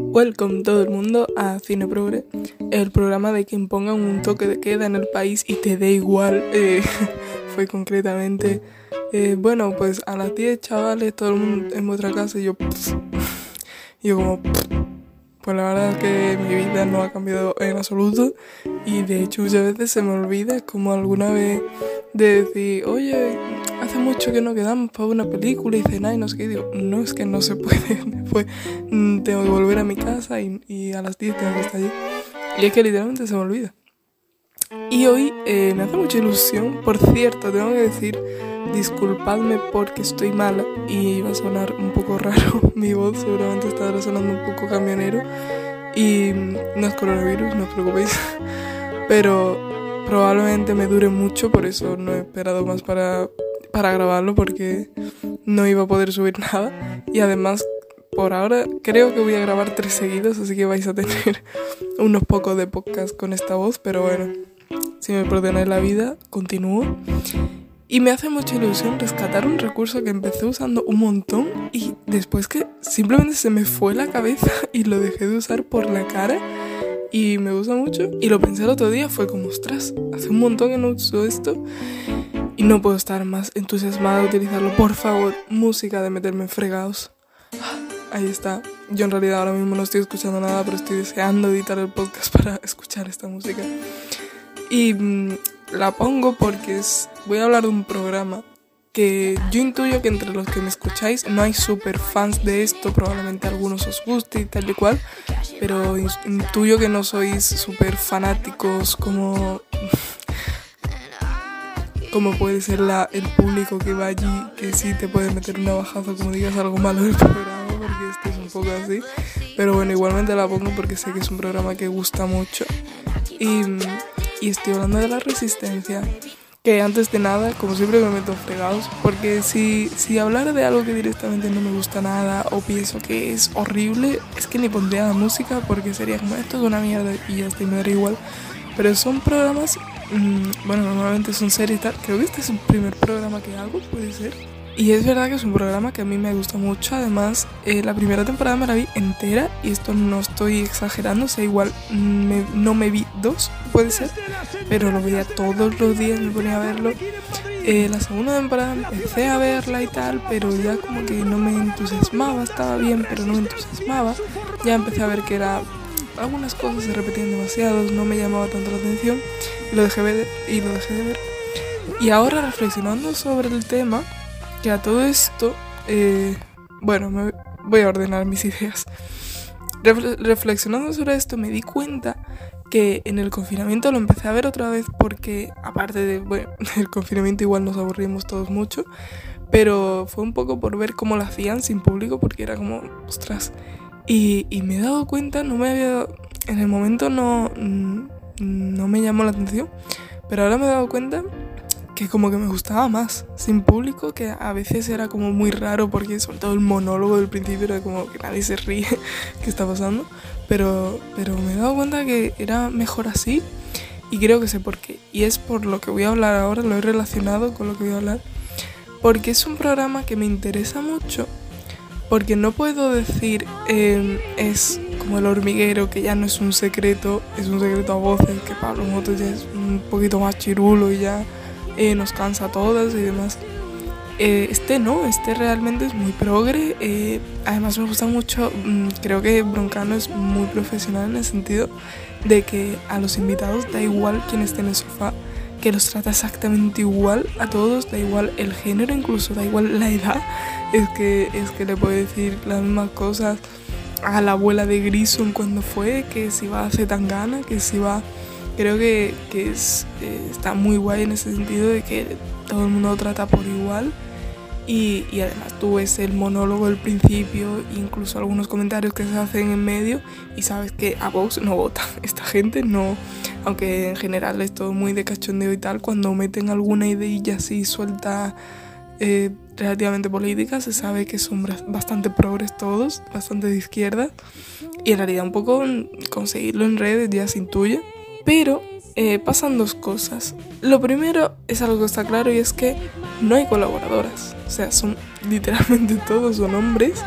Welcome todo el mundo a Cine Progre, el programa de quien ponga un toque de queda en el país y te dé igual. Eh, fue concretamente, eh, bueno, pues a las 10 chavales, todo el mundo en vuestra casa y yo, y yo como, pues la verdad es que mi vida no ha cambiado en absoluto y de hecho muchas veces se me olvida como alguna vez de decir, oye, hace mucho que no quedamos para una película y cenar y no sé qué. digo, no, es que no se puede. Después mm, tengo que volver a mi casa y, a las 10 tengo que estar allí. Y es que literalmente se me olvida. Y hoy eh, me hace mucha ilusión. Por cierto, tengo que decir, disculpadme porque estoy mala y va a sonar un poco raro. Mi voz seguramente estará sonando un poco camionero. Y no es coronavirus, no os preocupéis. Pero probablemente me dure mucho, por eso no he esperado más para para grabarlo porque no iba a poder subir nada. Y además, por ahora creo que voy a grabar tres seguidos, así que vais a tener unos pocos de podcast con esta voz, pero bueno, si me perdonáis la vida, continúo. Y me hace mucha ilusión rescatar un recurso que empecé usando un montón y después que simplemente se me fue la cabeza y lo dejé de usar por la cara y me gusta mucho. Y lo pensé el otro día, fue como, ostras, hace un montón que no uso esto y no puedo estar más entusiasmada de utilizarlo. Por favor, música de meterme en fregados. Ahí está. Yo en realidad ahora mismo no estoy escuchando nada, pero estoy deseando editar el podcast para escuchar esta música. Y mm, la pongo porque es, voy a hablar de un programa que yo intuyo que entre los que me escucháis no hay super fans de esto, probablemente algunos os guste y tal y cual, pero intuyo que no sois super fanáticos como como puede ser la, el público que va allí, que sí te puede meter una bajazo como digas algo malo del programa, porque este es un poco así. Pero bueno, igualmente la pongo porque sé que es un programa que gusta mucho. Y, y estoy hablando de la resistencia. Que antes de nada, como siempre me meto fregados, porque si, si hablara de algo que directamente no me gusta nada o pienso que es horrible, es que ni pondría la música porque sería como esto es una mierda y y me daría igual. Pero son programas Mm, bueno, normalmente son series y tal. Creo que este es el primer programa que hago, puede ser. Y es verdad que es un programa que a mí me gusta mucho. Además, eh, la primera temporada me la vi entera y esto no estoy exagerando. O sea, igual no me vi dos, puede ser. Pero lo veía todos los días, me ponía a verlo. Eh, la segunda temporada empecé a verla y tal, pero ya como que no me entusiasmaba. Estaba bien, pero no me entusiasmaba. Ya empecé a ver que era algunas cosas se repetían demasiado, no me llamaba tanto la atención y lo dejé, ver, y lo dejé de ver. Y ahora reflexionando sobre el tema, que a todo esto, eh, bueno, me voy a ordenar mis ideas. reflexionando sobre esto me di cuenta que en el confinamiento lo empecé a ver otra vez porque aparte de, bueno, el confinamiento igual nos aburrimos todos mucho, pero fue un poco por ver cómo lo hacían sin público porque era como, ostras, y, y, me he dado cuenta, no me había. En el momento no, no me llamó la atención, pero ahora me he dado cuenta que como que me gustaba más sin público, que a veces era como muy raro porque sobre todo el monólogo del principio era como que nadie se ríe qué está pasando, pero, pero me he dado cuenta que era mejor así y creo que sé por qué. Y es por lo que voy a hablar ahora, lo he relacionado con lo que voy a hablar, porque es un programa que me interesa mucho porque no puedo decir em, es como el hormiguero, que ya no es un secreto, es un secreto a voces, que Pablo Moto ya es un poquito más chirulo y ya eh, nos cansa a todas y demás. Eh, este no, este realmente es muy progre. Eh, además me gusta mucho, mm, creo que Broncano es muy profesional en el sentido de que a los invitados da igual quién esté en el sofá, que los trata exactamente igual a todos, da igual el género, incluso da igual la edad es que, es que le puede decir las mismas cosas a la abuela de Grison cuando fue, que si va a hacer tan gana, que si va... Creo que, que es, eh, está muy guay en ese sentido de que todo el mundo trata por igual. Y, y, además tú ves el monólogo del principio, incluso algunos comentarios que se hacen en medio y sabes que a Vox no vota. Esta gente no, aunque en general es todo muy de cachondeo y tal, cuando meten alguna idea así suelta eh, relativamente política, se sabe que son bastante progres todos, bastante de izquierda, y en realidad un poco conseguirlo en redes ya se intuye, pero eh, pasan dos cosas. Lo primero es algo que está claro y es que no hay colaboradoras, o sea, son literalmente todos son hombres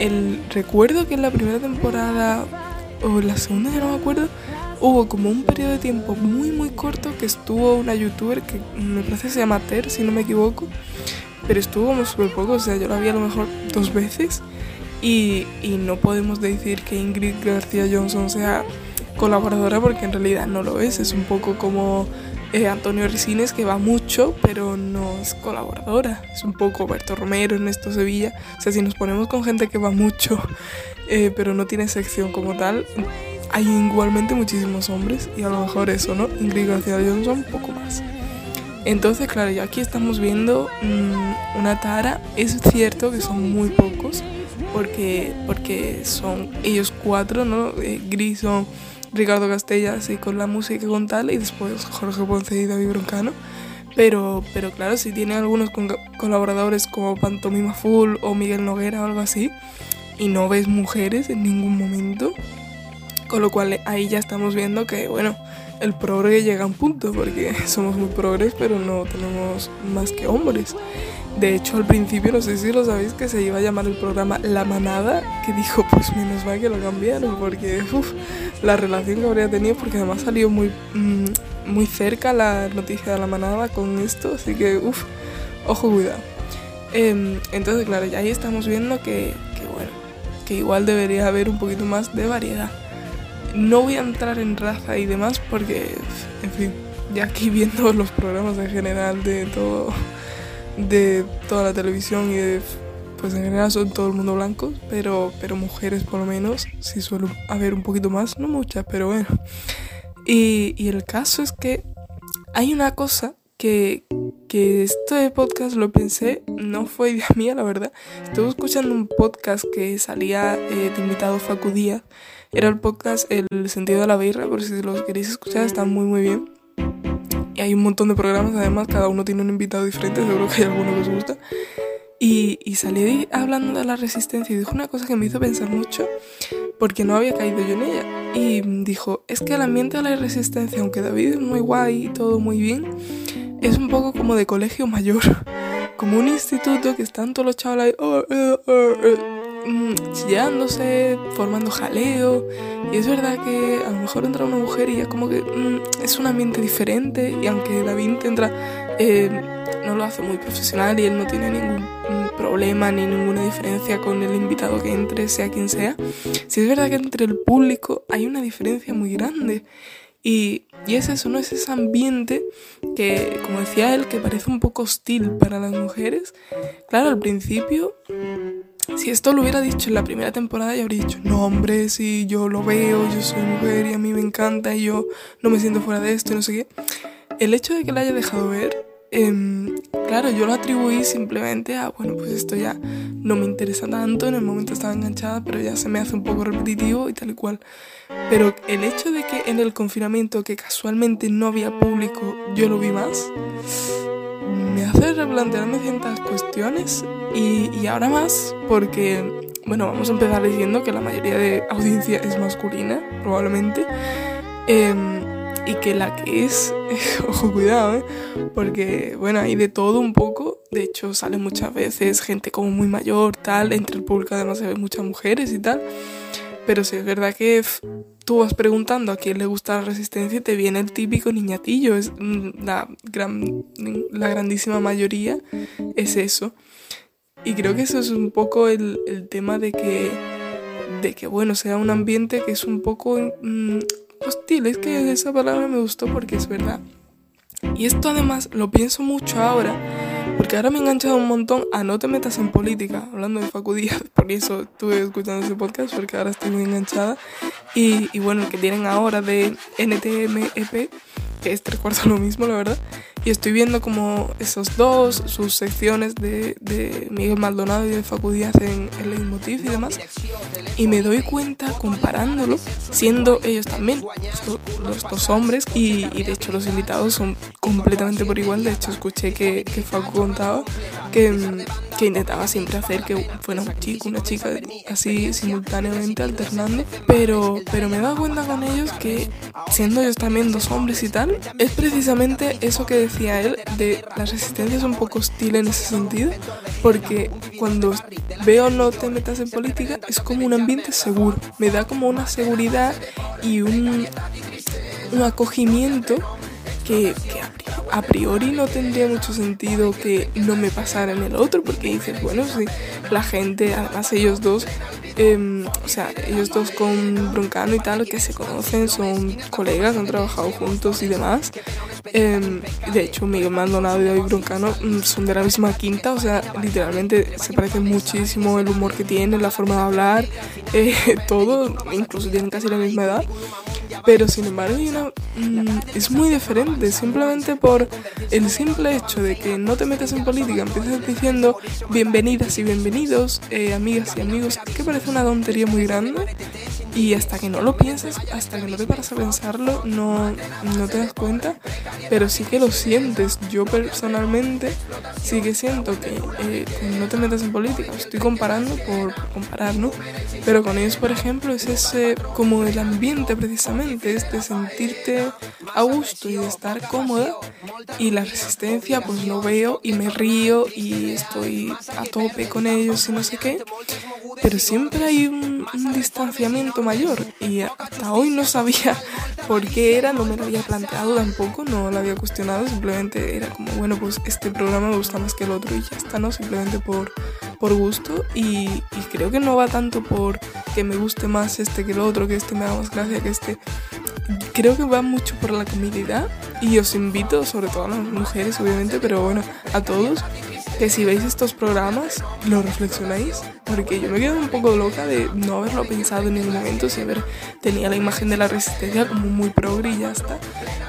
el recuerdo que en la primera temporada o la segunda ya no me acuerdo hubo como un periodo de tiempo muy muy corto que estuvo una youtuber que me parece se llama Ter si no me equivoco pero estuvo como súper poco o sea yo la vi a lo mejor dos veces y, y no podemos decir que Ingrid García Johnson sea colaboradora porque en realidad no lo es es un poco como eh, Antonio Resines que va mucho, pero no es colaboradora. Es un poco Berto Romero, Ernesto Sevilla. O sea, si nos ponemos con gente que va mucho, eh, pero no tiene sección como tal, hay igualmente muchísimos hombres y a lo mejor eso, ¿no? Ingrid García Johnson, poco más. Entonces, claro, ya aquí estamos viendo mmm, una tara. Es cierto que son muy pocos, porque, porque son ellos cuatro, ¿no? Eh, Grison Ricardo Castellas y con la música con tal, y después Jorge Ponce y David Broncano. Pero, pero claro, si tiene algunos colaboradores como Pantomima Full o Miguel Noguera o algo así, y no ves mujeres en ningún momento, con lo cual ahí ya estamos viendo que, bueno, el progre llega a un punto, porque somos muy progres, pero no tenemos más que hombres. De hecho, al principio, no sé si lo sabéis, que se iba a llamar el programa La Manada, que dijo, pues menos mal que lo cambiaron, porque uf, la relación que habría tenido, porque además salió muy, mmm, muy cerca la noticia de La Manada con esto, así que, uff, ojo, cuidado. Eh, entonces, claro, ya ahí estamos viendo que, que, bueno, que igual debería haber un poquito más de variedad. No voy a entrar en raza y demás, porque, en fin, ya aquí viendo los programas en general de todo de toda la televisión y de pues en general son todo el mundo blancos, pero, pero mujeres por lo menos sí suele haber un poquito más, no muchas, pero bueno. Y, y el caso es que hay una cosa que, que este podcast lo pensé, no fue idea mía, la verdad. Estuve escuchando un podcast que salía eh, de invitado Facu Díaz. Era el podcast El sentido de la birra, por si los queréis escuchar, está muy muy bien. Y hay un montón de programas, además, cada uno tiene un invitado diferente, seguro que hay alguno que os gusta. Y, y salí hablando de la resistencia y dijo una cosa que me hizo pensar mucho, porque no había caído yo en ella. Y dijo, es que el ambiente de la resistencia, aunque David es muy guay y todo muy bien, es un poco como de colegio mayor, como un instituto que están todos los chavales ahí, oh, oh, oh, chillándose, formando jaleo. Y es verdad que a lo mejor entra una mujer y ya como que mm, es un ambiente diferente. Y aunque David entra, eh, no lo hace muy profesional y él no tiene ningún mm, problema ni ninguna diferencia con el invitado que entre, sea quien sea. Si es verdad que entre el público hay una diferencia muy grande. Y, y, es eso, ¿no? Es ese ambiente que, como decía él, que parece un poco hostil para las mujeres. Claro, al principio si esto lo hubiera dicho en la primera temporada, ya habría dicho, no hombre, si yo lo veo, yo soy mujer y a mí me encanta y yo no me siento fuera de esto y no sé qué. El hecho de que la haya dejado ver, eh, claro, yo lo atribuí simplemente a, bueno, pues esto ya no me interesa tanto, en el momento estaba enganchada, pero ya se me hace un poco repetitivo y tal y cual. Pero el hecho de que en el confinamiento, que casualmente no había público, yo lo vi más me hace replantearme ciertas cuestiones y, y, ahora más porque, bueno, vamos a empezar diciendo que la mayoría de audiencia es masculina, probablemente, eh, y que la que es, ojo, cuidado, ¿eh? porque, bueno, hay de todo un poco, de hecho sale muchas veces gente como muy mayor, tal, entre el público además se ven muchas mujeres y tal, pero sí es verdad que tú vas preguntando a quién le gusta la resistencia y te viene el típico niñatillo. Es mm, la, gran, la grandísima mayoría es eso. Y creo que eso es un poco el, el tema de que, de que, bueno, sea un ambiente que es un poco mmm, hostil. Es que esa palabra me gustó porque es verdad. Y esto además lo pienso mucho ahora porque ahora me he enganchado un montón a No te metas en política, hablando de Facu Díaz, por eso estuve escuchando ese podcast, porque ahora estoy muy enganchada. Y, y bueno, el que tienen ahora de NTMEP, que es tres cuartos lo mismo, la verdad. Y estoy viendo como esos dos, sus secciones de, de Miguel Maldonado y de Facu Díaz en el Leitmotiv y demás. Y me doy cuenta comparándolo, siendo ellos también estos, los dos hombres. Y, y, de hecho los invitados son completamente por igual. De hecho escuché que, que Facu contaba que, que intentaba siempre hacer que fuera un chico, una chica, así simultáneamente alternando. Pero, pero me he dado cuenta con ellos que, siendo ellos también dos hombres y tal, es precisamente eso que decía él, de la resistencia es un poco hostil en ese sentido, porque cuando veo no te metas en política es como un ambiente seguro, me da como una seguridad y un, un acogimiento que, a priori no tendría mucho sentido que no me pasara en el otro, porque dices, bueno, si la gente, además ellos dos, em, o sea, ellos dos con Broncano y tal, que se conocen, son colegas, han trabajado juntos y demás. Em, de hecho, Miguel Maldonado y David Broncano mm, son de la misma quinta, o sea, literalmente se parecen muchísimo el humor que tienen, la forma de hablar, eh, todo, incluso tienen casi la misma edad pero sin embargo mm, es muy diferente, simplemente por el simple hecho de que no te metes en política, empiezas diciendo bienvenidas y bienvenidos, eh, amigas y amigos, que parece una tontería muy grande y hasta que no lo piensas, hasta que no te paras a pensarlo, no, no te das cuenta, pero sí que lo sientes. Yo personalmente sí que siento que eh, no te metas en política, estoy comparando por, comparar, ¿no? Pero con ellos, por ejemplo, es ese como el ambiente precisamente, es de sentirte a gusto y de estar cómoda y la resistencia pues lo veo y me río y estoy a tope con ellos y no sé qué, pero siempre hay un, un distanciamiento mayor y hasta hoy no sabía por qué era, no me lo había planteado tampoco, no lo había cuestionado, simplemente era como, bueno, pues este programa me gusta más que el otro y ya está, ¿no? Simplemente por, por gusto y, y creo que no va tanto por que me guste más este que el otro, que este me haga más gracia que este. Creo que va mucho por la comodidad y os invito, sobre todo a las mujeres obviamente, pero bueno, a todos, que si veis estos programas lo reflexionáis, porque yo me quedo un poco loca de no haberlo pensado en ningún momento, si haber tenía la imagen de la resistencia como muy progre y ya está,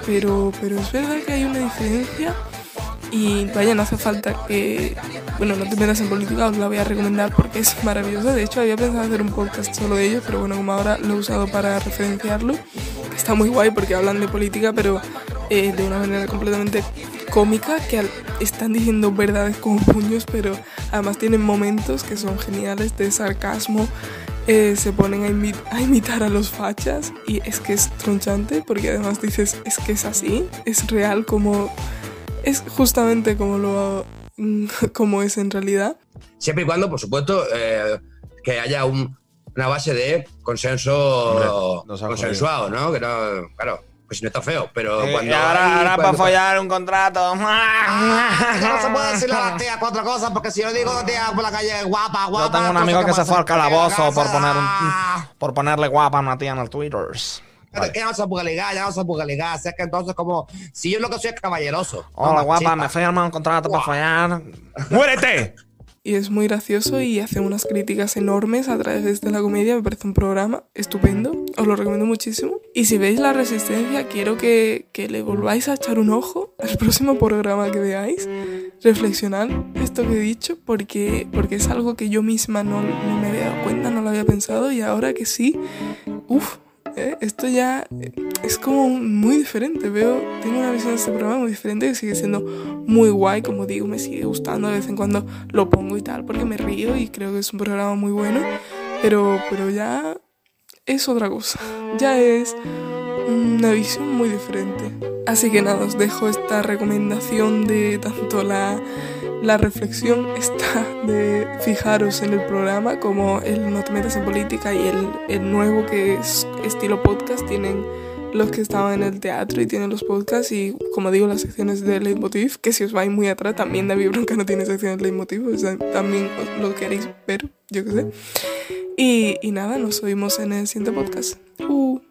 pero, pero es verdad que hay una diferencia y vaya, no hace falta que, bueno, no te metas en política, os la voy a recomendar porque es maravillosa, de hecho había pensado hacer un podcast solo de ello, pero bueno, como ahora lo he usado para referenciarlo, está muy guay porque hablan de política, pero eh, de una manera completamente cómica, que están diciendo verdades como puños, pero además tienen momentos que son geniales de sarcasmo. Eh, se ponen a, a, imitar a los fachas y es que es tronchante porque además dices, es que es así, es real como... Es justamente como lo como es en realidad. Siempre y cuando, por supuesto, eh, que haya un, una base de consenso Hombre, consensuado, ¿no? Que no, claro, pues no está feo, pero Eh, cuando. y ahora, hay- ahora cuando- para follar un contrato. No se puede decirle a las tías cuatro cosas, porque si yo digo tía por la calle guapa, guapa. Yo tengo un amigo ¿qué que se fue al calabozo por poner Ah, un, por ponerle guapa a una tía en el Twitter. Ya no se puede ligar, ya no se puede ligar. Así que entonces, como, si yo lo que soy es caballeroso. Hola no guapa, me firma un contrato para follar. ¡Muérete! Y es muy gracioso y hace unas críticas enormes a través de la comedia. Me parece un programa estupendo. Os lo recomiendo muchísimo. Y si veis La Resistencia, quiero que, que le volváis a echar un ojo al próximo programa que veáis. Reflexionar esto que he dicho porque, porque es algo que yo misma no, no me había dado cuenta, no lo había pensado. Y ahora que sí, uff, esto ya eh, es como muy diferente. Veo, tengo una visión de este programa muy diferente que sigue siendo muy guay, como digo, me sigue gustando, de vez en cuando lo pongo y tal, porque me río y creo que es un programa muy bueno, pero, pero ya es otra cosa, ya es una visión muy diferente. Así que nada, os dejo esta recomendación de tanto la, la reflexión esta de fijaros en el programa como el no te metas en política y el, el nuevo que es estilo podcast tienen los que estaban en el teatro y tienen los podcasts y como digo las secciones de Leitmotiv que si os vais muy atrás también David Bronca no tiene secciones de Leitmotiv o sea, también os lo queréis ver yo qué sé y, y nada nos oímos en el siguiente podcast uh.